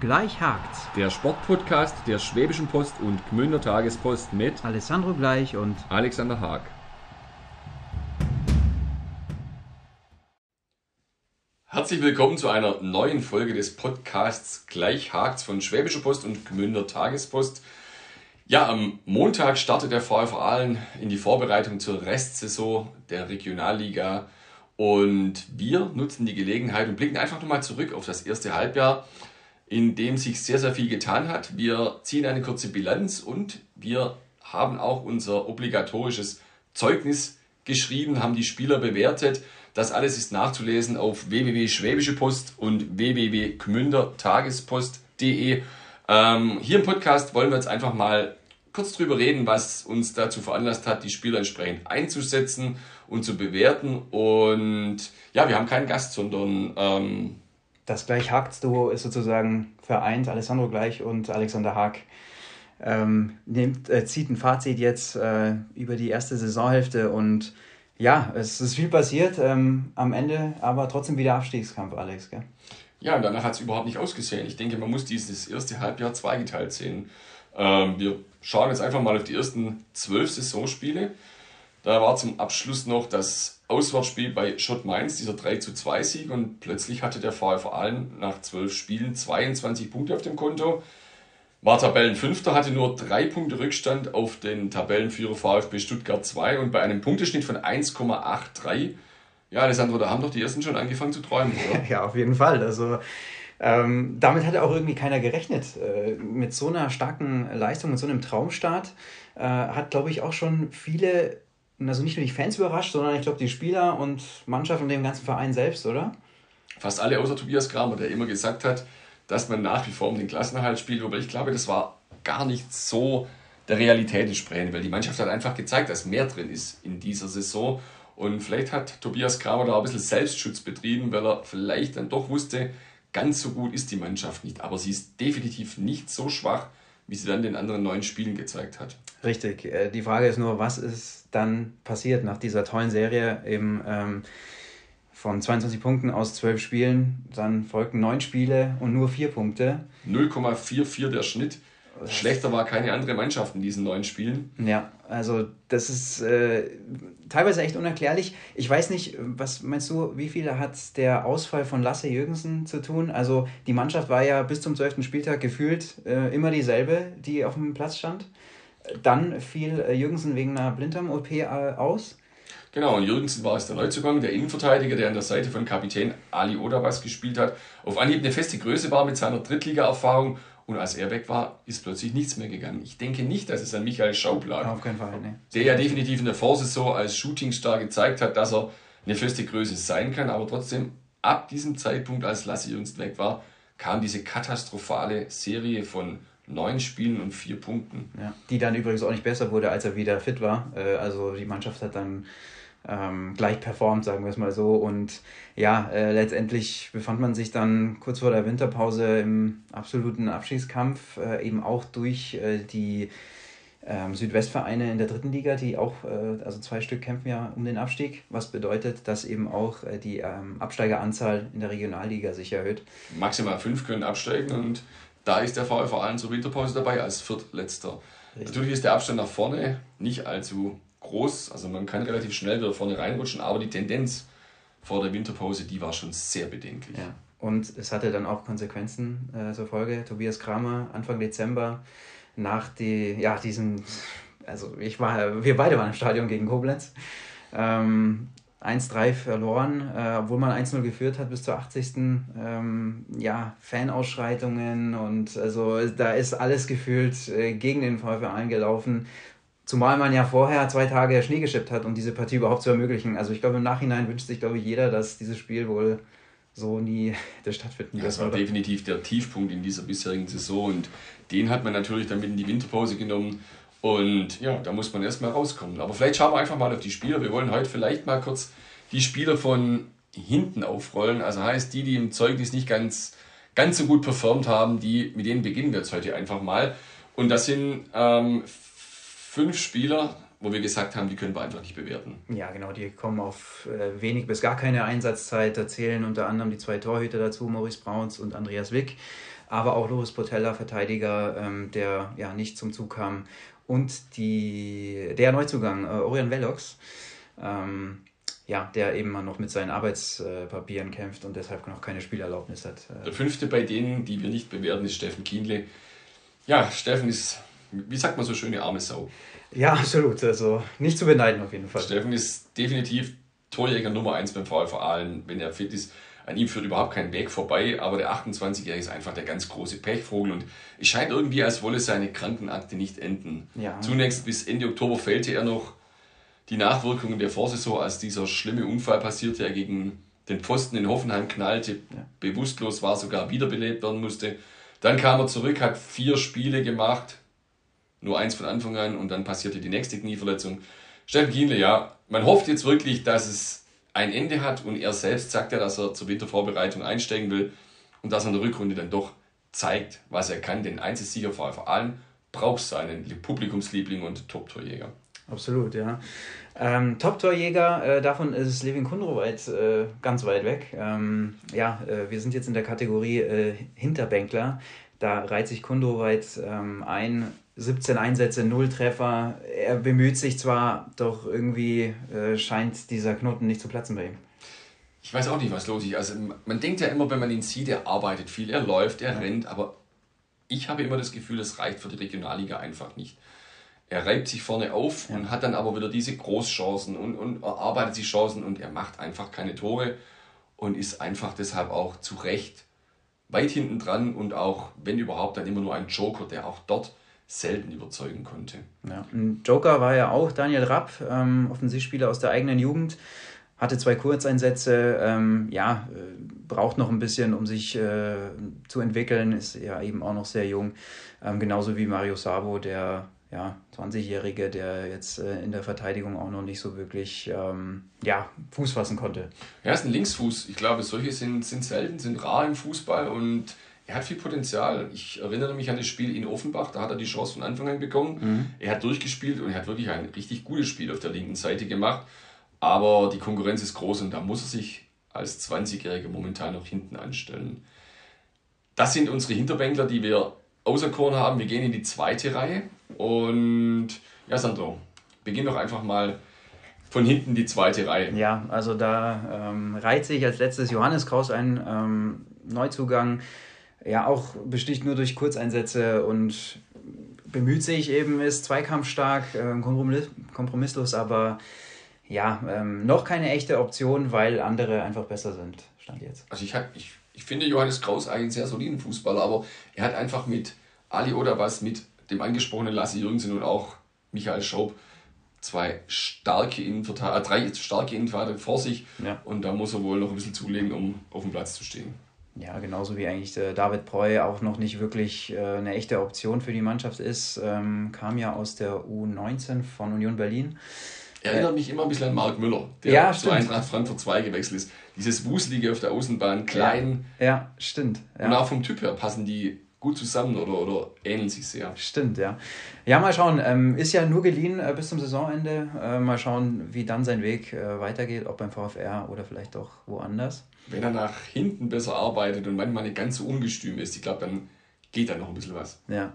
Gleich hakt's. Der Sportpodcast der Schwäbischen Post und Gmünder Tagespost mit Alessandro Gleich und Alexander Haag. Herzlich willkommen zu einer neuen Folge des Podcasts Gleich hakt's von Schwäbischer Post und Gmünder Tagespost. Ja, am Montag startet der VfR Aalen in die Vorbereitung zur Restsaison der Regionalliga und wir nutzen die Gelegenheit und blicken einfach nochmal zurück auf das erste Halbjahr, in dem sich sehr, sehr viel getan hat. Wir ziehen eine kurze Bilanz und wir haben auch unser obligatorisches Zeugnis geschrieben, haben die Spieler bewertet. Das alles ist nachzulesen auf www.schwäbischepost und www.gmündertagespost.de. Ähm, hier im Podcast wollen wir jetzt einfach mal kurz drüber reden, was uns dazu veranlasst hat, die Spieler entsprechend einzusetzen und zu bewerten. Und ja, wir haben keinen Gast, sondern ähm, das gleich Haag-Duo ist sozusagen vereint, Alessandro Gleich und Alexander Haag. Ähm, nimmt, äh, zieht ein Fazit jetzt äh, über die erste Saisonhälfte und ja, es ist viel passiert. Ähm, am Ende aber trotzdem wieder Abstiegskampf, Alex. Gell? Ja, und danach hat es überhaupt nicht ausgesehen. Ich denke, man muss dieses erste Halbjahr zweigeteilt sehen. Ähm, wir schauen jetzt einfach mal auf die ersten zwölf Saisonspiele. Da war zum Abschluss noch das Auswärtsspiel bei Schott Mainz, dieser 3 zu 2 Sieg und plötzlich hatte der VfR Aalen nach zwölf Spielen 22 Punkte auf dem Konto. War Tabellenfünfter, hatte nur drei Punkte Rückstand auf den Tabellenführer VfB Stuttgart 2 und bei einem Punkteschnitt von 1,83. Ja, Alessandro, da haben doch die ersten schon angefangen zu träumen, oder? ja, auf jeden Fall. Also ähm, damit hatte auch irgendwie keiner gerechnet. Äh, mit so einer starken Leistung, mit so einem Traumstart äh, hat, glaube ich, auch schon viele, also nicht nur die Fans überrascht, sondern ich glaube die Spieler und Mannschaft und den ganzen Verein selbst, oder? Fast alle außer Tobias Kramer, der immer gesagt hat, dass man nach wie vor um den Klassenerhalt spielt. Aber ich glaube, das war gar nicht so der Realität entsprechend, weil die Mannschaft hat einfach gezeigt, dass mehr drin ist in dieser Saison. Und vielleicht hat Tobias Kramer da ein bisschen Selbstschutz betrieben, weil er vielleicht dann doch wusste, Ganz so gut ist die Mannschaft nicht, aber sie ist definitiv nicht so schwach, wie sie dann in den anderen neun Spielen gezeigt hat. Richtig. Äh, die Frage ist nur, was ist dann passiert nach dieser tollen Serie eben ähm, von 22 Punkten aus 12 Spielen? Dann folgten neun Spiele und nur vier Punkte. 0,44 der Schnitt. Schlechter war keine andere Mannschaft in diesen neun Spielen. Ja, also das ist äh, teilweise echt unerklärlich. Ich weiß nicht, was meinst du, wie viel hat der Ausfall von Lasse Jürgensen zu tun? Also die Mannschaft war ja bis zum 12. Spieltag gefühlt äh, immer dieselbe, die auf dem Platz stand. Dann fiel äh, Jürgensen wegen einer Blinddarm-OP äh, aus. Genau, und Jürgensen war es der Neuzugang, der Innenverteidiger, der an der Seite von Kapitän Ali Odabas gespielt hat. Auf Anhieb eine feste Größe war mit seiner Drittliga-Erfahrung und als er weg war, ist plötzlich nichts mehr gegangen. Ich denke nicht, dass es an Michael Schaub lag. Auf keinen Fall, ne. Der ja definitiv in der Vorsaison als Shootingstar gezeigt hat, dass er eine feste Größe sein kann. Aber trotzdem, ab diesem Zeitpunkt, als Lassi Jüngst weg war, kam diese katastrophale Serie von neun Spielen und vier Punkten. Ja, die dann übrigens auch nicht besser wurde, als er wieder fit war. Äh, also die Mannschaft hat dann ähm, gleich performt, sagen wir es mal so. Und ja, äh, letztendlich befand man sich dann kurz vor der Winterpause im absoluten Abstiegskampf, äh, eben auch durch äh, die ähm, Südwestvereine in der dritten Liga, die auch, äh, also zwei Stück kämpfen ja um den Abstieg, was bedeutet, dass eben auch äh, die ähm, Absteigeranzahl in der Regionalliga sich erhöht. Maximal fünf können absteigen und da ist der VfV allen zur Winterpause dabei als Viertletzter. Richtig. Natürlich ist der Abstand nach vorne nicht allzu groß. Also man kann relativ schnell wieder vorne reinrutschen, aber die Tendenz vor der Winterpause, die war schon sehr bedenklich. Ja. Und es hatte dann auch Konsequenzen äh, zur Folge. Tobias Kramer Anfang Dezember nach die, ja, diesem, also ich war, wir beide waren im Stadion gegen Koblenz. Ähm, 1-3 verloren, äh, obwohl man 1-0 geführt hat bis zur 80. Ähm, ja, Fanausschreitungen und also da ist alles gefühlt äh, gegen den VfL eingelaufen. Zumal man ja vorher zwei Tage Schnee geschippt hat, um diese Partie überhaupt zu ermöglichen. Also ich glaube, im Nachhinein wünscht sich, glaube ich, jeder, dass dieses Spiel wohl so nie hätte stattfinden wird. Das war definitiv der Tiefpunkt in dieser bisherigen Saison und den hat man natürlich dann mit in die Winterpause genommen. Und ja, da muss man erstmal rauskommen. Aber vielleicht schauen wir einfach mal auf die Spieler. Wir wollen heute vielleicht mal kurz die Spieler von hinten aufrollen. Also heißt die, die im Zeugnis nicht ganz, ganz so gut performt haben, die, mit denen beginnen wir jetzt heute einfach mal. Und das sind ähm, fünf Spieler, wo wir gesagt haben, die können wir einfach nicht bewerten. Ja, genau, die kommen auf äh, wenig bis gar keine Einsatzzeit. Da zählen unter anderem die zwei Torhüter dazu, Maurice Brauns und Andreas Wick. aber auch Loris Portella, Verteidiger, ähm, der ja nicht zum Zug kam. Und die, der Neuzugang, äh, Orion Velox, ähm, ja, der eben noch mit seinen Arbeitspapieren kämpft und deshalb noch keine Spielerlaubnis hat. Äh. Der fünfte bei denen, die wir nicht bewerten, ist Steffen Kienle. Ja, Steffen ist, wie sagt man so schöne arme Sau. Ja, absolut. Also nicht zu beneiden auf jeden Fall. Steffen ist definitiv Torjäger Nummer 1 beim VfL Aalen, wenn er fit ist. An ihm führt überhaupt kein Weg vorbei, aber der 28-Jährige ist einfach der ganz große Pechvogel und es scheint irgendwie, als wolle seine Krankenakte nicht enden. Ja. Zunächst bis Ende Oktober fehlte er noch die Nachwirkungen der Vorsaison, als dieser schlimme Unfall passierte, er gegen den Pfosten in Hoffenheim knallte, ja. bewusstlos war, sogar wiederbelebt werden musste. Dann kam er zurück, hat vier Spiele gemacht, nur eins von Anfang an und dann passierte die nächste Knieverletzung. Steffen Kienle, ja, man hofft jetzt wirklich, dass es ein Ende hat und er selbst sagt ja, dass er zur Wintervorbereitung einsteigen will und dass er in der Rückrunde dann doch zeigt, was er kann. Denn sicher vor allem, braucht seinen Publikumsliebling und Top-Torjäger. Absolut, ja. Ähm, Top-Torjäger, äh, davon ist Levin Kundroweit äh, ganz weit weg. Ähm, ja, äh, wir sind jetzt in der Kategorie äh, Hinterbänkler. Da reiht sich Kundroweit ähm, ein, 17 Einsätze, 0 Treffer. Er bemüht sich zwar, doch irgendwie äh, scheint dieser Knoten nicht zu platzen bei ihm. Ich weiß auch nicht, was los ist. Also man denkt ja immer, wenn man ihn sieht, er arbeitet viel, er läuft, er ja. rennt, aber ich habe immer das Gefühl, es reicht für die Regionalliga einfach nicht. Er reibt sich vorne auf ja. und hat dann aber wieder diese Großchancen und, und erarbeitet sich Chancen und er macht einfach keine Tore und ist einfach deshalb auch zu Recht weit hinten dran und auch, wenn überhaupt, dann immer nur ein Joker, der auch dort selten überzeugen konnte. Ja, ein Joker war ja auch Daniel Rapp, ähm, Offensivspieler aus der eigenen Jugend, hatte zwei Kurzeinsätze, ähm, ja, äh, braucht noch ein bisschen, um sich äh, zu entwickeln, ist ja eben auch noch sehr jung, ähm, genauso wie Mario Sabo, der ja, 20-Jährige, der jetzt äh, in der Verteidigung auch noch nicht so wirklich ähm, ja, Fuß fassen konnte. Er ist ein Linksfuß. Ich glaube, solche sind, sind selten, sind rar im Fußball und er hat viel Potenzial. Ich erinnere mich an das Spiel in Offenbach, da hat er die Chance von Anfang an bekommen. Mhm. Er hat durchgespielt und er hat wirklich ein richtig gutes Spiel auf der linken Seite gemacht. Aber die Konkurrenz ist groß und da muss er sich als 20-Jähriger momentan noch hinten anstellen. Das sind unsere Hinterbänkler, die wir auserkoren haben. Wir gehen in die zweite Reihe. Und ja, Sandro, beginn doch einfach mal von hinten die zweite Reihe. Ja, also da ähm, reiht sich als letztes Johannes Kraus ein ähm, Neuzugang ja auch besticht nur durch Kurzeinsätze und bemüht sich eben, ist zweikampfstark, äh, kompromisslos, aber ja, ähm, noch keine echte Option, weil andere einfach besser sind, stand jetzt. Also ich, ich, ich finde Johannes Kraus eigentlich einen sehr soliden Fußballer, aber er hat einfach mit Ali oder was, mit dem angesprochenen Lasse Jürgensen und auch Michael Schaub zwei starke Innenverteidiger, äh, drei starke Innenverteidiger vor sich ja. und da muss er wohl noch ein bisschen zulegen, um auf dem Platz zu stehen. Ja, genauso wie eigentlich äh, David Preu auch noch nicht wirklich äh, eine echte Option für die Mannschaft ist. Ähm, kam ja aus der U19 von Union Berlin. Erinnert äh, mich immer ein bisschen an Marc Müller, der ja, zu Eintracht Frankfurt 2 gewechselt ist. Dieses Wuselige auf der Außenbahn, klein. Ja, ja stimmt. Ja. Und auch vom Typ her passen die gut zusammen oder, oder ähneln sich sehr. Stimmt, ja. Ja, mal schauen. Ähm, ist ja nur geliehen äh, bis zum Saisonende. Äh, mal schauen, wie dann sein Weg äh, weitergeht, ob beim VfR oder vielleicht doch woanders wenn er nach hinten besser arbeitet und manchmal nicht ganz so ungestüm ist, ich glaube, dann geht da noch ein bisschen was. Ja,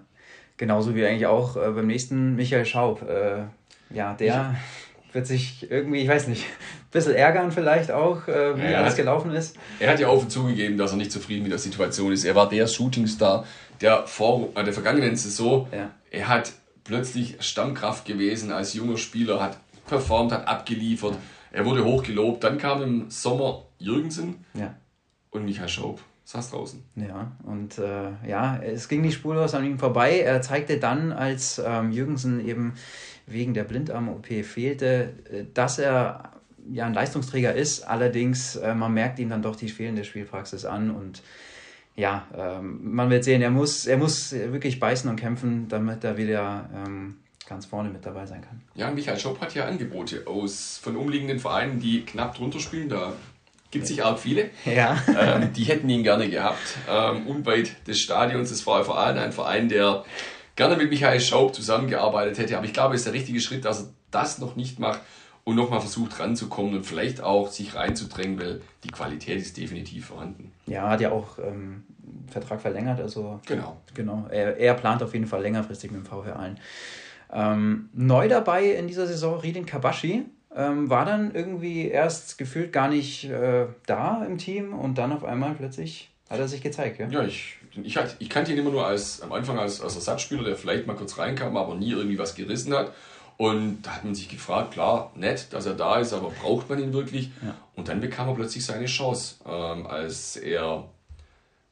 genauso wie eigentlich auch äh, beim nächsten Michael Schaub. Äh, ja, der ich, wird sich irgendwie, ich weiß nicht, ein bisschen ärgern vielleicht auch, äh, wie ja, alles hat, gelaufen ist. Er hat ja offen zugegeben, dass er nicht zufrieden mit der Situation ist. Er war der Shootingstar der, vor, äh, der vergangenen Saison. Ja. Er hat plötzlich Stammkraft gewesen als junger Spieler, hat performt, hat abgeliefert. Ja. Er wurde hochgelobt. Dann kam im Sommer Jürgensen und Michael Schaub saß draußen. Ja, und äh, ja, es ging nicht spurlos an ihm vorbei. Er zeigte dann, als ähm, Jürgensen eben wegen der Blindarm-OP fehlte, äh, dass er ja ein Leistungsträger ist. Allerdings, äh, man merkt ihm dann doch die fehlende Spielpraxis an und ja, ähm, man wird sehen, er muss, er muss wirklich beißen und kämpfen, damit er wieder ähm, ganz vorne mit dabei sein kann. Ja, Michael Schopp hat ja Angebote aus von umliegenden Vereinen, die knapp drunter spielen. Da gibt sich auch viele. Ja. ähm, die hätten ihn gerne gehabt. Ähm, unweit des Stadions des Aalen, ein Verein, der gerne mit Michael Schaub zusammengearbeitet hätte. Aber ich glaube, es ist der richtige Schritt, dass er das noch nicht macht und nochmal versucht ranzukommen und vielleicht auch sich reinzudrängen, weil die Qualität ist definitiv vorhanden. Ja, hat ja auch ähm, Vertrag verlängert. Also genau. genau er, er plant auf jeden Fall längerfristig mit dem VfR Aalen. Ähm, neu dabei in dieser Saison Ridin Kabashi. Ähm, war dann irgendwie erst gefühlt gar nicht äh, da im Team und dann auf einmal plötzlich hat er sich gezeigt. Ja, ja ich, ich, ich kannte ihn immer nur als, am Anfang als, als Ersatzspieler, der vielleicht mal kurz reinkam, aber nie irgendwie was gerissen hat. Und da hat man sich gefragt, klar, nett, dass er da ist, aber braucht man ihn wirklich? Ja. Und dann bekam er plötzlich seine Chance, ähm, als er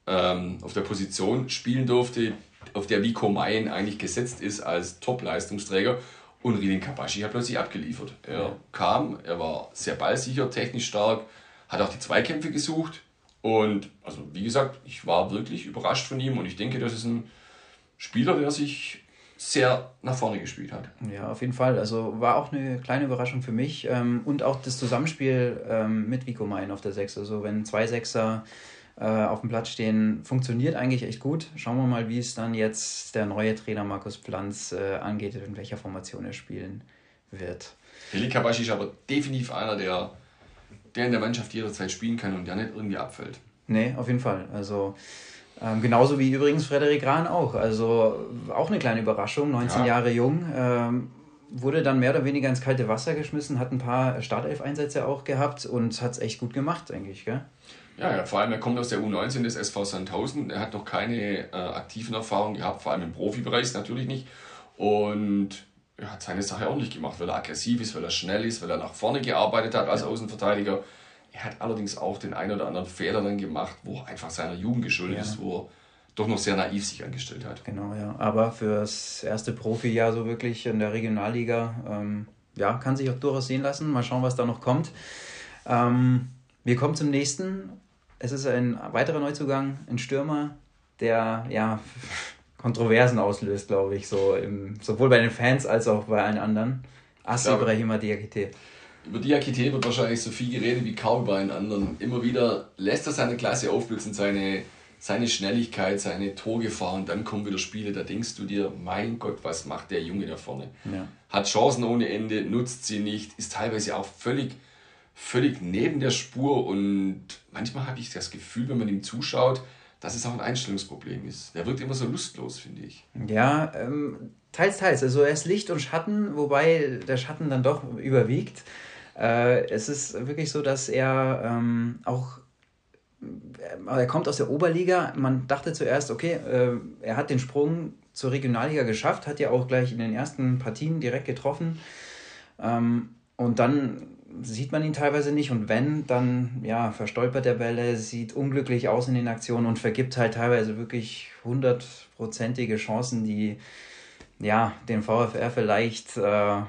ähm, auf der Position spielen durfte, auf der Vico Mayen eigentlich gesetzt ist als Top-Leistungsträger. Und Rilin Kabashi hat plötzlich abgeliefert. Er ja. kam, er war sehr ballsicher, technisch stark, hat auch die Zweikämpfe gesucht. Und also wie gesagt, ich war wirklich überrascht von ihm und ich denke, das ist ein Spieler, der sich sehr nach vorne gespielt hat. Ja, auf jeden Fall. Also war auch eine kleine Überraschung für mich. Ähm, und auch das Zusammenspiel ähm, mit Vico Main auf der Sechs. Also wenn zwei Sechser äh, auf dem Platz stehen, funktioniert eigentlich echt gut. Schauen wir mal, wie es dann jetzt der neue Trainer Markus Planz äh, angeht, in welcher Formation er spielen wird. Heli Kabashi ist aber definitiv einer, der, der in der Mannschaft jederzeit spielen kann und der nicht irgendwie abfällt. Nee, auf jeden Fall. Also ähm, genauso wie übrigens Frederik Rahn auch. Also auch eine kleine Überraschung, 19 ja. Jahre jung. Ähm, wurde dann mehr oder weniger ins kalte Wasser geschmissen, hat ein paar Startelf-Einsätze auch gehabt und hat es echt gut gemacht, eigentlich, gell? Ja, ja, vor allem er kommt aus der U19 des SV Sandhausen. Er hat noch keine äh, aktiven Erfahrungen gehabt, vor allem im Profibereich natürlich nicht. Und er hat seine Sache ordentlich gemacht, weil er aggressiv ist, weil er schnell ist, weil er nach vorne gearbeitet hat als Außenverteidiger. Er hat allerdings auch den einen oder anderen Fehler dann gemacht, wo er einfach seiner Jugend geschuldet ja. ist, wo er doch noch sehr naiv sich angestellt hat. Genau, ja. Aber für das erste Profijahr so wirklich in der Regionalliga, ähm, ja, kann sich auch durchaus sehen lassen. Mal schauen, was da noch kommt. Ähm, wir kommen zum nächsten. Es ist ein weiterer Neuzugang, ein Stürmer, der ja Kontroversen auslöst, glaube ich, so im, sowohl bei den Fans als auch bei allen anderen. Assi Ibrahima Diakite. Über Diakite wird wahrscheinlich so viel geredet wie kaum über einen anderen. Immer wieder lässt er seine Klasse aufblitzen, seine, seine Schnelligkeit, seine Torgefahr und dann kommen wieder Spiele, da denkst du dir, mein Gott, was macht der Junge da vorne? Ja. Hat Chancen ohne Ende, nutzt sie nicht, ist teilweise auch völlig, völlig neben der Spur und manchmal habe ich das Gefühl, wenn man ihm zuschaut, dass es auch ein Einstellungsproblem ist. Der wirkt immer so lustlos, finde ich. Ja, ähm, teils, teils. Also er ist Licht und Schatten, wobei der Schatten dann doch überwiegt. Äh, es ist wirklich so, dass er ähm, auch äh, er kommt aus der Oberliga. Man dachte zuerst, okay, äh, er hat den Sprung zur Regionalliga geschafft, hat ja auch gleich in den ersten Partien direkt getroffen. Ähm, und dann sieht man ihn teilweise nicht und wenn, dann ja, verstolpert der Bälle, sieht unglücklich aus in den Aktionen und vergibt halt teilweise wirklich hundertprozentige Chancen, die ja, den VfR vielleicht äh,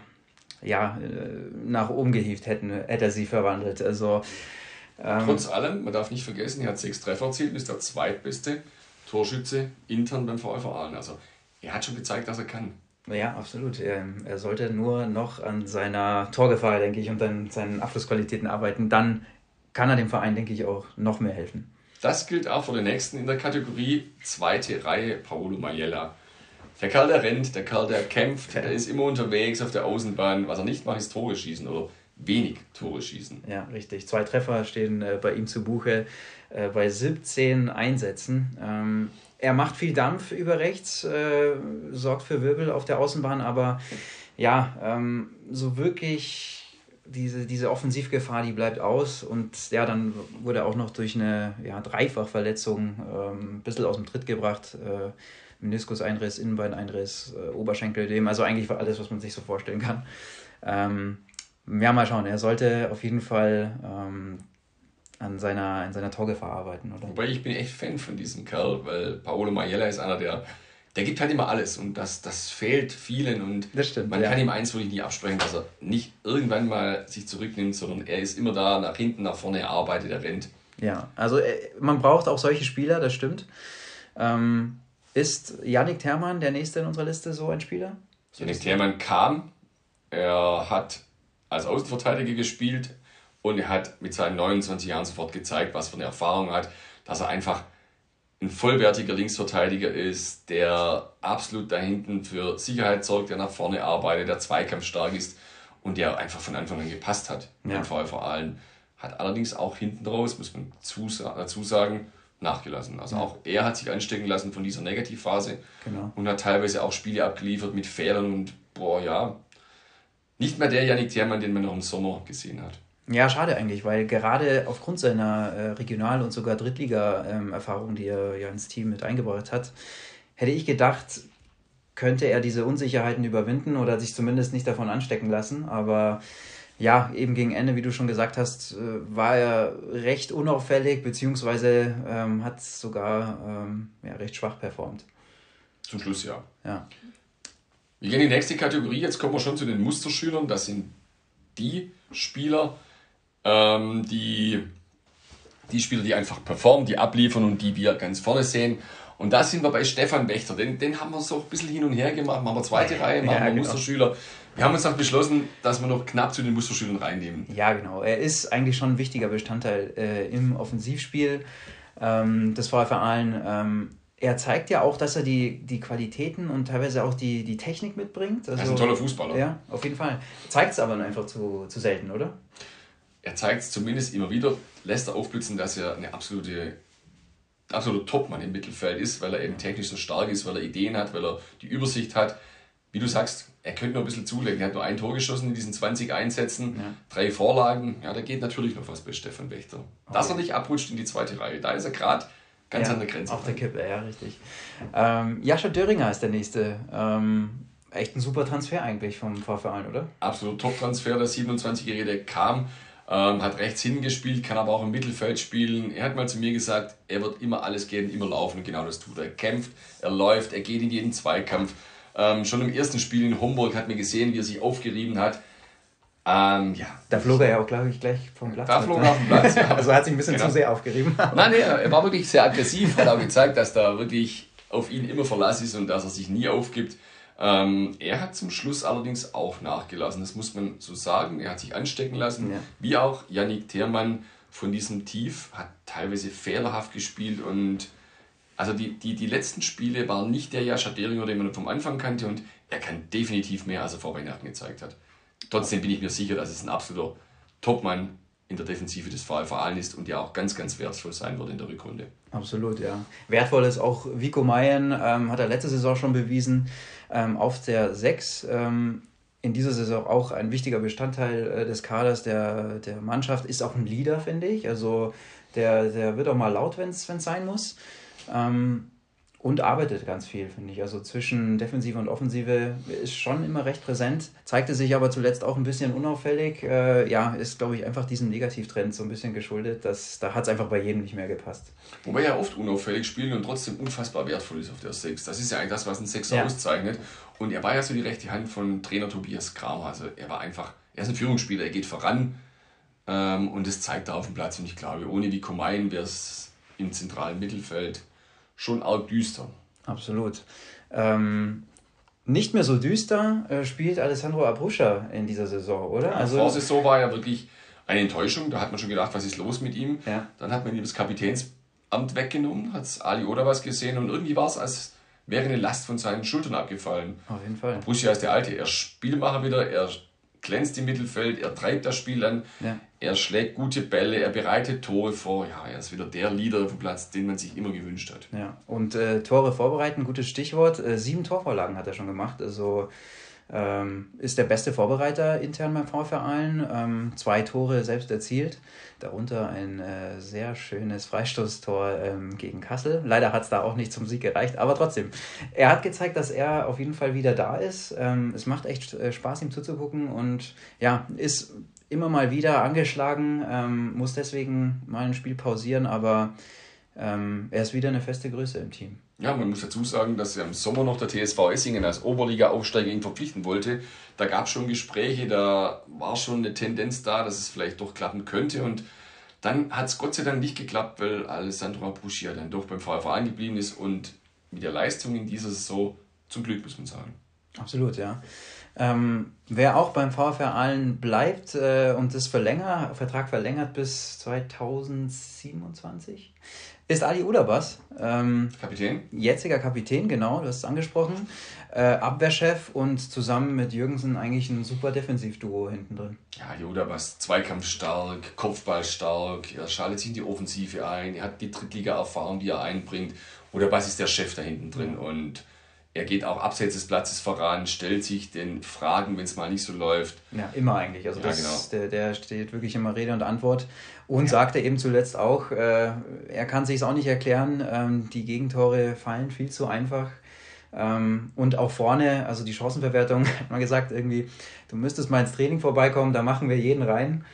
ja, äh, nach oben gehievt hätten, hätte er sie verwandelt. Also, ähm, Trotz allem, man darf nicht vergessen, er hat sechs Treffer erzielt, ist der zweitbeste Torschütze intern beim VfR Aalen. Also er hat schon gezeigt, dass er kann. Ja, absolut. Er, er sollte nur noch an seiner Torgefahr, denke ich, und an seinen Abschlussqualitäten arbeiten. Dann kann er dem Verein, denke ich, auch noch mehr helfen. Das gilt auch für den nächsten in der Kategorie zweite Reihe, Paolo Majella. Der Kerl, der rennt, der Kerl, der kämpft, der ist immer unterwegs auf der Außenbahn. Was er nicht macht, ist Tore schießen oder wenig Tore schießen. Ja, richtig. Zwei Treffer stehen äh, bei ihm zu Buche äh, bei 17 Einsätzen. Ähm, er macht viel Dampf über rechts, äh, sorgt für Wirbel auf der Außenbahn, aber ja, ähm, so wirklich diese, diese Offensivgefahr, die bleibt aus. Und ja, dann wurde auch noch durch eine ja, Dreifachverletzung ähm, ein bisschen aus dem Tritt gebracht. Äh, Meniskuseinriss, Innenbeineinriss, äh, Oberschenkeldem, also eigentlich alles, was man sich so vorstellen kann. Ähm, ja, mal schauen. Er sollte auf jeden Fall ähm, an seiner, an seiner Torgefahr arbeiten, oder? Wobei ich bin echt Fan von diesem Kerl, weil Paolo Majella ist einer, der, der gibt halt immer alles und das, das fehlt vielen und stimmt, man ja. kann ihm eins wirklich nie absprechen, dass er nicht irgendwann mal sich zurücknimmt, sondern er ist immer da, nach hinten, nach vorne, er arbeitet, er rennt. Ja, also äh, man braucht auch solche Spieler, das stimmt. Ähm, ist Yannick Thermann der nächste in unserer Liste so ein Spieler? Yannick Thermann kam, er hat als Außenverteidiger gespielt, und er hat mit seinen 29 Jahren sofort gezeigt, was für eine Erfahrung er hat, dass er einfach ein vollwertiger Linksverteidiger ist, der absolut da hinten für Sicherheit sorgt, der nach vorne arbeitet, der zweikampfstark ist und der einfach von Anfang an gepasst hat. Ja. Im Fall vor allem. Hat allerdings auch hinten raus, muss man dazu sagen, nachgelassen. Also ja. auch er hat sich anstecken lassen von dieser Negativphase genau. und hat teilweise auch Spiele abgeliefert mit Fehlern und boah, ja, nicht mehr der Janik Thiermann, den man noch im Sommer gesehen hat. Ja, schade eigentlich, weil gerade aufgrund seiner äh, Regional- und sogar Drittliga-Erfahrung, ähm, die er ja ins Team mit eingebracht hat, hätte ich gedacht, könnte er diese Unsicherheiten überwinden oder sich zumindest nicht davon anstecken lassen. Aber ja, eben gegen Ende, wie du schon gesagt hast, äh, war er recht unauffällig, beziehungsweise ähm, hat sogar ähm, ja, recht schwach performt. Zum Schluss ja. Ja. Wir gehen in die nächste Kategorie. Jetzt kommen wir schon zu den Musterschülern. Das sind die Spieler, ähm, die, die Spieler, die einfach performen, die abliefern und die wir ganz vorne sehen. Und da sind wir bei Stefan Wächter. Den, den haben wir so ein bisschen hin und her gemacht. Machen wir zweite Reihe, machen ja, wir genau. Musterschüler. Wir haben uns auch beschlossen, dass wir noch knapp zu den Musterschülern reinnehmen. Ja, genau. Er ist eigentlich schon ein wichtiger Bestandteil äh, im Offensivspiel ähm, des VfR Aalen. Ähm, er zeigt ja auch, dass er die, die Qualitäten und teilweise auch die, die Technik mitbringt. Also, er ist ein toller Fußballer. Ja, auf jeden Fall. Zeigt es aber einfach zu, zu selten, oder? Er zeigt es zumindest immer wieder, lässt er aufblitzen, dass er eine absolute absoluter Topmann im Mittelfeld ist, weil er eben technisch so stark ist, weil er Ideen hat, weil er die Übersicht hat. Wie du sagst, er könnte noch ein bisschen zulegen. Er hat nur ein Tor geschossen in diesen 20 Einsätzen, ja. drei Vorlagen. Ja, da geht natürlich noch was bei Stefan Wächter. Okay. Dass er nicht abrutscht in die zweite Reihe, da ist er gerade ganz ja, an der Grenze. Auf der Kippe, ja, richtig. Ähm, Jascha Döringer ist der nächste. Ähm, echt ein super Transfer eigentlich vom Vorverein, oder? Absolut Top-Transfer. Der 27-Jährige, der kam ähm, hat rechts hingespielt, kann aber auch im Mittelfeld spielen. Er hat mal zu mir gesagt, er wird immer alles geben, immer laufen und genau das tut er. Er kämpft, er läuft, er geht in jeden Zweikampf. Ähm, schon im ersten Spiel in Homburg hat man gesehen, wie er sich aufgerieben hat. Ähm, ja. Da flog er ja auch, glaube ich, gleich vom Platz. Da flog er auf den Platz, ja. also er hat sich ein bisschen genau. zu sehr aufgerieben. Nein, nee, er war wirklich sehr aggressiv, hat auch gezeigt, dass da wirklich auf ihn immer Verlass ist und dass er sich nie aufgibt. Ähm, er hat zum Schluss allerdings auch nachgelassen, das muss man so sagen. Er hat sich anstecken lassen, ja. wie auch Yannick Thiermann von diesem Tief, hat teilweise fehlerhaft gespielt und also die, die, die letzten Spiele waren nicht der Jascha Deringer, den man vom Anfang kannte und er kann definitiv mehr, als er vor Weihnachten gezeigt hat. Trotzdem bin ich mir sicher, dass es ein absoluter Topmann in der Defensive des VfL Aalen ist und ja auch ganz, ganz wertvoll sein wird in der Rückrunde. Absolut, ja. Wertvoll ist auch Vico Mayen, ähm, hat er letzte Saison schon bewiesen, ähm, auf der 6. Ähm, in dieser Saison auch ein wichtiger Bestandteil äh, des Kaders der, der Mannschaft, ist auch ein Leader, finde ich. Also der, der wird auch mal laut, wenn es sein muss. Ähm, und arbeitet ganz viel, finde ich. Also zwischen Defensive und Offensive ist schon immer recht präsent, zeigte sich aber zuletzt auch ein bisschen unauffällig. Äh, ja, ist, glaube ich, einfach diesem Negativtrend so ein bisschen geschuldet. Dass, da hat es einfach bei jedem nicht mehr gepasst. Wobei er oft unauffällig spielt und trotzdem unfassbar wertvoll ist auf der Six. Das ist ja eigentlich das, was ein Sechser ja. auszeichnet. Und er war ja so die rechte Hand von Trainer Tobias Kramer. Also er war einfach, er ist ein Führungsspieler, er geht voran ähm, und das zeigt er auf dem Platz. Und ich glaube, ohne die Komain wäre es im zentralen Mittelfeld schon arg düster. Absolut. Ähm, nicht mehr so düster äh, spielt Alessandro Abruscha in dieser Saison, oder? Ja, also, Vorsaison war ja wirklich eine Enttäuschung. Da hat man schon gedacht, was ist los mit ihm? Ja. Dann hat man ihm das Kapitänsamt weggenommen, hat Ali oder was gesehen und irgendwie war es, als wäre eine Last von seinen Schultern abgefallen. Auf jeden Fall. Abruscha ist der Alte, er Spielmacher wieder, er glänzt im Mittelfeld, er treibt das Spiel an, ja. er schlägt gute Bälle, er bereitet Tore vor. Ja, er ist wieder der Leader auf dem Platz, den man sich immer gewünscht hat. Ja, und äh, Tore vorbereiten, gutes Stichwort. Äh, sieben Torvorlagen hat er schon gemacht. Also ähm, ist der beste Vorbereiter intern beim VfR Ähm, zwei Tore selbst erzielt, darunter ein äh, sehr schönes Freistoßtor ähm, gegen Kassel. Leider hat es da auch nicht zum Sieg gereicht, aber trotzdem. Er hat gezeigt, dass er auf jeden Fall wieder da ist. Ähm, es macht echt äh, Spaß, ihm zuzugucken und ja, ist immer mal wieder angeschlagen, ähm, muss deswegen mal ein Spiel pausieren, aber ähm, er ist wieder eine feste Größe im Team. Ja, man muss dazu sagen, dass im Sommer noch der TSV Essingen als Oberliga-Aufsteiger ihn verpflichten wollte. Da gab es schon Gespräche, da war schon eine Tendenz da, dass es vielleicht doch klappen könnte. Und dann hat es Gott sei Dank nicht geklappt, weil Alessandro Apuschia dann doch beim VfV angeblieben ist und mit der Leistung in dieser Saison zum Glück, muss man sagen. Absolut, ja. Ähm, wer auch beim VfR Aalen bleibt äh, und das verlängert, Vertrag verlängert bis 2027, ist Ali Udabas. Ähm, Kapitän? Jetziger Kapitän, genau, du hast es angesprochen. Äh, Abwehrchef und zusammen mit Jürgensen eigentlich ein super Defensivduo hinten drin. Ja, Udabas, zweikampfstark, Kopfballstark, er schaltet sich in die Offensive ein, er hat die Drittliga-Erfahrung, die er einbringt. Udabas ist der Chef da hinten drin und er geht auch abseits des Platzes voran, stellt sich den Fragen, wenn es mal nicht so läuft. Ja, immer eigentlich. Also ja, das, genau. der, der steht wirklich immer Rede und Antwort. Und ja. sagte eben zuletzt auch, äh, er kann sich es auch nicht erklären, ähm, die Gegentore fallen viel zu einfach. Ähm, und auch vorne, also die Chancenverwertung, hat man gesagt, irgendwie, du müsstest mal ins Training vorbeikommen, da machen wir jeden rein.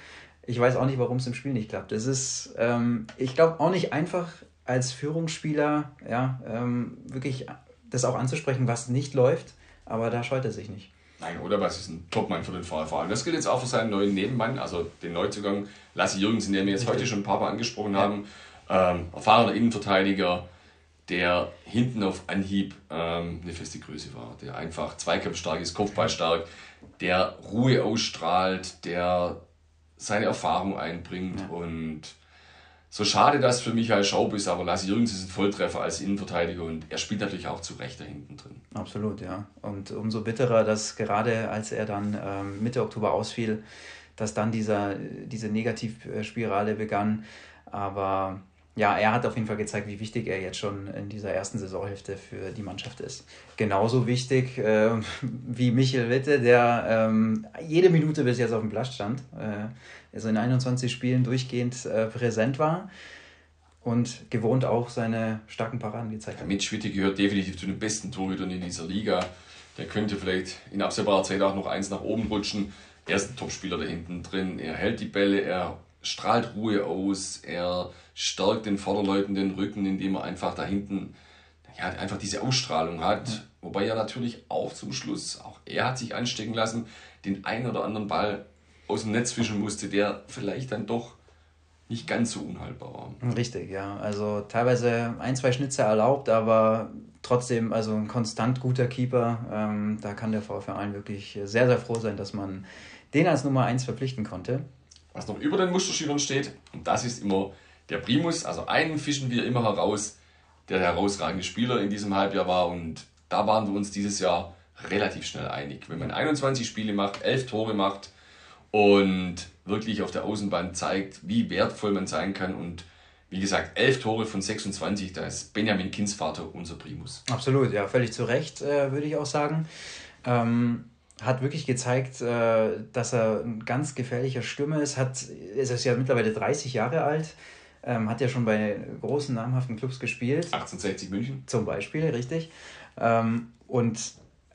Ich weiß auch nicht, warum es im Spiel nicht klappt. Es ist, ähm, ich glaube, auch nicht einfach als Führungsspieler, ja, ähm, wirklich das auch anzusprechen, was nicht läuft, aber da scheut er sich nicht. Nein, oder was ist ein Topmann für den VfA? Und das gilt jetzt auch für seinen neuen Nebenmann, also den Neuzugang Lassi Jürgensen, den wir jetzt heute schon ein paar Mal angesprochen ja. haben. Ähm, erfahrener Innenverteidiger, der hinten auf Anhieb ähm, eine feste Größe war, der einfach zweikampfstark ist, kopfballstark, der Ruhe ausstrahlt, der seine Erfahrung einbringt ja. und so schade das für Michael Schaub ist, aber Lasse Jürgens ist ein Volltreffer als Innenverteidiger und er spielt natürlich auch zu Recht da hinten drin. Absolut, ja. Und umso bitterer, dass gerade als er dann ähm, Mitte Oktober ausfiel, dass dann dieser, diese Negativspirale begann. Aber ja, er hat auf jeden Fall gezeigt, wie wichtig er jetzt schon in dieser ersten Saisonhälfte für die Mannschaft ist. Genauso wichtig äh, wie Michael Witte, der ähm, jede Minute bis jetzt auf dem Platz stand. Äh, also in 21 Spielen durchgehend äh, präsent war und gewohnt auch seine starken Paraden gezeigt hat. Ja, Mitch Witte gehört definitiv zu den besten Torhütern in dieser Liga. Der könnte vielleicht in absehbarer Zeit auch noch eins nach oben rutschen. Er ist ein Topspieler da hinten drin. Er hält die Bälle, er strahlt Ruhe aus, er stärkt den Vorderleuten den Rücken, indem er einfach da hinten ja, einfach diese Ausstrahlung hat. Ja. Wobei er natürlich auch zum Schluss, auch er hat sich anstecken lassen, den einen oder anderen Ball aus dem Netz fischen musste, der vielleicht dann doch nicht ganz so unhaltbar war. Richtig, ja. Also teilweise ein, zwei Schnitze erlaubt, aber trotzdem also ein konstant guter Keeper. Ähm, da kann der VfR wirklich sehr, sehr froh sein, dass man den als Nummer 1 verpflichten konnte. Was noch über den Musterschülern steht, und das ist immer der Primus. Also einen fischen wir immer heraus, der der herausragende Spieler in diesem Halbjahr war. Und da waren wir uns dieses Jahr relativ schnell einig. Wenn man 21 Spiele macht, 11 Tore macht, und wirklich auf der Außenbahn zeigt, wie wertvoll man sein kann. Und wie gesagt, elf Tore von 26, da ist Benjamin Kindsvater unser Primus. Absolut, ja, völlig zu Recht, äh, würde ich auch sagen. Ähm, hat wirklich gezeigt, äh, dass er ein ganz gefährlicher Stimme ist. Hat, ist ja mittlerweile 30 Jahre alt. Ähm, hat ja schon bei großen namhaften Clubs gespielt. 1860 München. Zum Beispiel, richtig. Ähm, und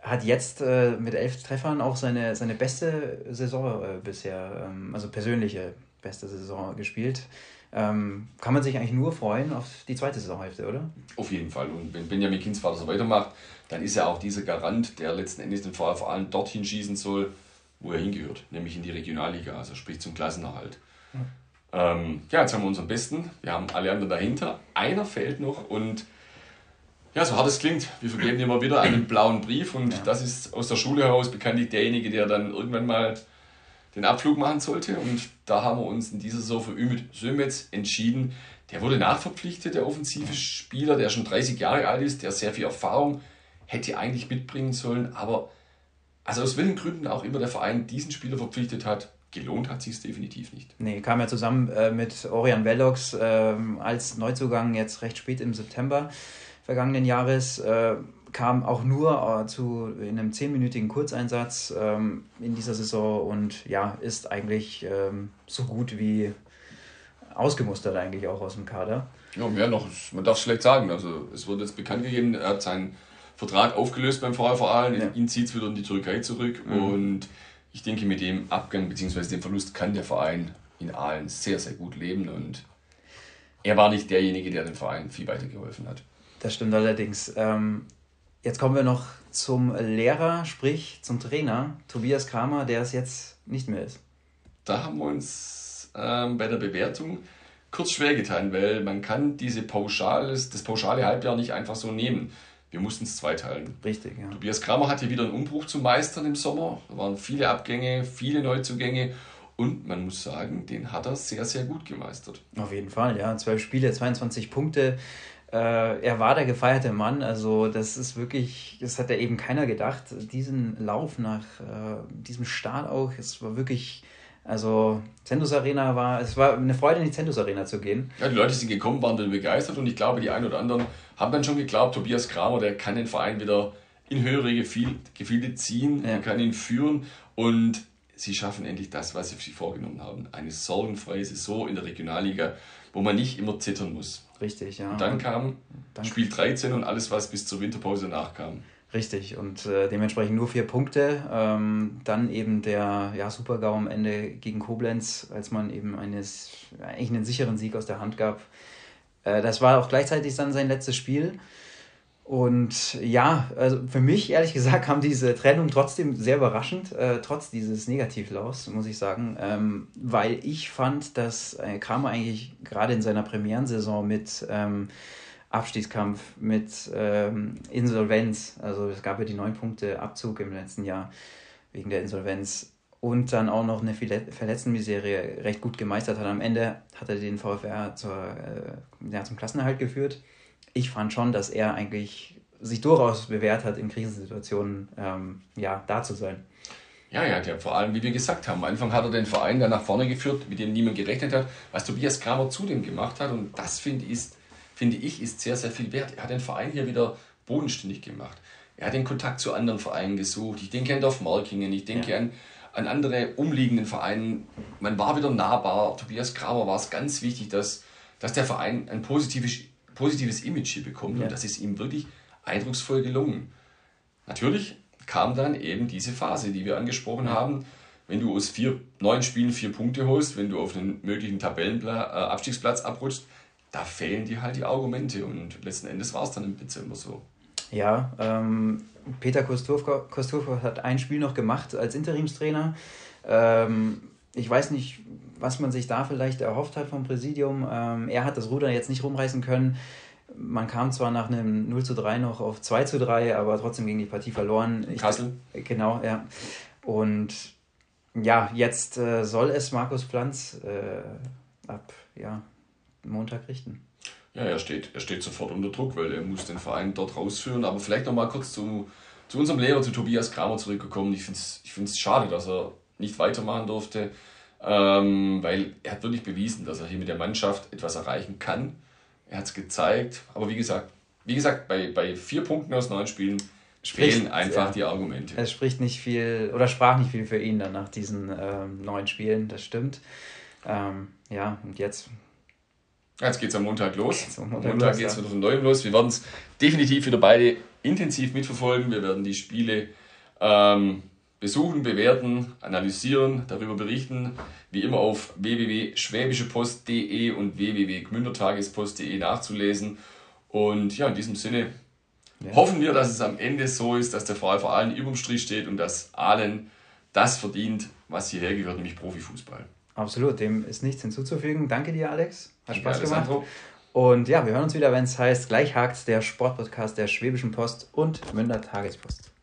hat jetzt äh, mit elf Treffern auch seine, seine beste Saison äh, bisher, ähm, also persönliche beste Saison gespielt. Ähm, kann man sich eigentlich nur freuen auf die zweite Saisonhälfte, oder? Auf jeden Fall. Und wenn Benjamin Kindsvater so weitermacht, dann ist er auch dieser Garant, der letzten Endes den allem dorthin schießen soll, wo er hingehört, nämlich in die Regionalliga, also sprich zum Klassenerhalt. Ja. Ähm, ja, jetzt haben wir unseren Besten, wir haben alle anderen dahinter. Einer fehlt noch und ja, so hart es klingt, wir vergeben immer wieder einen blauen Brief und ja. das ist aus der Schule heraus bekanntlich derjenige, der dann irgendwann mal den Abflug machen sollte. Und da haben wir uns in dieser Saison für Ümit Sömetz entschieden. Der wurde nachverpflichtet, der offensive Spieler, der schon 30 Jahre alt ist, der sehr viel Erfahrung hätte eigentlich mitbringen sollen. Aber also aus welchen Gründen auch immer der Verein diesen Spieler verpflichtet hat, gelohnt hat sich es definitiv nicht. Nee, kam ja zusammen äh, mit Orion Vellox äh, als Neuzugang jetzt recht spät im September vergangenen Jahres, äh, kam auch nur äh, zu in einem zehnminütigen Kurzeinsatz ähm, in dieser Saison und ja, ist eigentlich ähm, so gut wie ausgemustert eigentlich auch aus dem Kader. Ja, mehr noch, man darf es schlecht sagen. Also es wurde jetzt bekannt gegeben, er hat seinen Vertrag aufgelöst beim VfR Aalen, ja. ihn zieht es wieder in die Türkei zurück mhm. und ich denke, mit dem Abgang bzw. dem Verlust kann der Verein in Aalen sehr, sehr gut leben und er war nicht derjenige, der dem Verein viel weitergeholfen hat. Das stimmt allerdings. Ähm, jetzt kommen wir noch zum Lehrer, sprich zum Trainer, Tobias Kramer, der es jetzt nicht mehr ist. Da haben wir uns ähm, bei der Bewertung kurz schwer getan, weil man kann diese pauschales, das pauschale Halbjahr nicht einfach so nehmen. wir mussten es zweiteilen. Richtig, ja. Tobias Kramer hatte wieder einen Umbruch zu meistern im Sommer. Da waren viele Abgänge, viele Neuzugänge und man muss sagen, den hat er sehr, sehr gut gemeistert. Auf jeden Fall, ja. Zwölf Spiele, 22 Punkte. Äh, er war der gefeierte Mann. Also, das ist wirklich, das hat ja eben keiner gedacht. Diesen Lauf nach äh, diesem Start auch, es war wirklich. Also, Zentus Arena war, es war eine Freude, in die Zentus Arena zu gehen. Ja, die Leute sind gekommen, waren dann begeistert und ich glaube, die einen oder anderen haben dann schon geglaubt, Tobias Kramer, der kann den Verein wieder in höhere Gefilde ziehen, ja. kann ihn führen und sie schaffen endlich das, was sie sich vorgenommen haben. Eine sorgenfreie Saison in der Regionalliga, wo man nicht immer zittern muss. Richtig, ja. Und dann kam Danke. Spiel 13 und alles, was bis zur Winterpause nachkam. Richtig, und äh, dementsprechend nur vier Punkte. Ähm, dann eben der ja, Super-GAU am Ende gegen Koblenz, als man eben eines, eigentlich einen sicheren Sieg aus der Hand gab. Äh, das war auch gleichzeitig dann sein letztes Spiel. Und ja, also für mich ehrlich gesagt kam diese Trennung trotzdem sehr überraschend, äh, trotz dieses Negativlaufs, muss ich sagen, ähm, weil ich fand, dass äh, Kramer eigentlich gerade in seiner Premierensaison mit ähm, Abstiegskampf, mit ähm, Insolvenz, also es gab ja die neun Punkte Abzug im letzten Jahr wegen der Insolvenz und dann auch noch eine Verletztenmiserie recht gut gemeistert hat. Am Ende hat er den VfR zur, äh, ja, zum Klassenerhalt geführt ich fand schon, dass er eigentlich sich durchaus bewährt hat, in Krisensituationen ähm, ja, da zu sein. Ja, ja, der, vor allem, wie wir gesagt haben, am Anfang hat er den Verein dann nach vorne geführt, mit dem niemand gerechnet hat, was Tobias Kramer zudem gemacht hat. Und das finde ich, finde ich ist sehr, sehr viel wert. Er hat den Verein hier wieder bodenständig gemacht. Er hat den Kontakt zu anderen Vereinen gesucht. Ich denke an Dorf Markingen, ich denke ja. an, an andere umliegenden Vereine. Man war wieder nahbar. Tobias Kramer war es ganz wichtig, dass, dass der Verein ein positives positives Image hier bekommt. Ja. Und das ist ihm wirklich eindrucksvoll gelungen. Natürlich kam dann eben diese Phase, die wir angesprochen haben. Wenn du aus vier, neun Spielen vier Punkte holst, wenn du auf einen möglichen Tabellenabstiegsplatz äh, abrutschst, da fehlen dir halt die Argumente. Und letzten Endes war es dann im Dezember so. Ja, ähm, Peter Kosturko hat ein Spiel noch gemacht als Interimstrainer. Ähm, ich weiß nicht, was man sich da vielleicht erhofft hat vom Präsidium. Ähm, er hat das Ruder jetzt nicht rumreißen können. Man kam zwar nach einem 0 zu 3 noch auf 2 zu 3, aber trotzdem ging die Partie verloren. Ich, Kassel. Genau, ja. Und ja, jetzt äh, soll es Markus Pflanz äh, ab ja, Montag richten. Ja, er steht, er steht sofort unter Druck, weil er muss den Verein dort rausführen. Aber vielleicht noch mal kurz zu, zu unserem Lehrer, zu Tobias Kramer zurückgekommen. Ich finde es ich schade, dass er nicht weitermachen durfte ähm, weil er hat wirklich bewiesen, dass er hier mit der Mannschaft etwas erreichen kann. Er hat es gezeigt, aber wie gesagt, wie gesagt, bei, bei vier Punkten aus neun Spielen spricht, fehlen einfach ja, die Argumente. Es spricht nicht viel oder sprach nicht viel für ihn dann nach diesen ähm, neun Spielen, das stimmt. Ähm, ja, und jetzt. Jetzt geht es am Montag los. Am Montag, Montag geht es wieder von neuem los. Wir werden es definitiv wieder beide intensiv mitverfolgen. Wir werden die Spiele ähm, besuchen, bewerten, analysieren, darüber berichten, wie immer auf www.schwäbischepost.de und www.gmündertagespost.de nachzulesen. Und ja, in diesem Sinne ja. hoffen wir, dass es am Ende so ist, dass der VfL vor allem überm Strich steht und dass allen das verdient, was hierher gehört, nämlich Profifußball. Absolut, dem ist nichts hinzuzufügen. Danke dir, Alex. Hat Spaß gemacht. Und ja, wir hören uns wieder, wenn es heißt, gleich hakt der Sportpodcast der Schwäbischen Post und Münder Tagespost.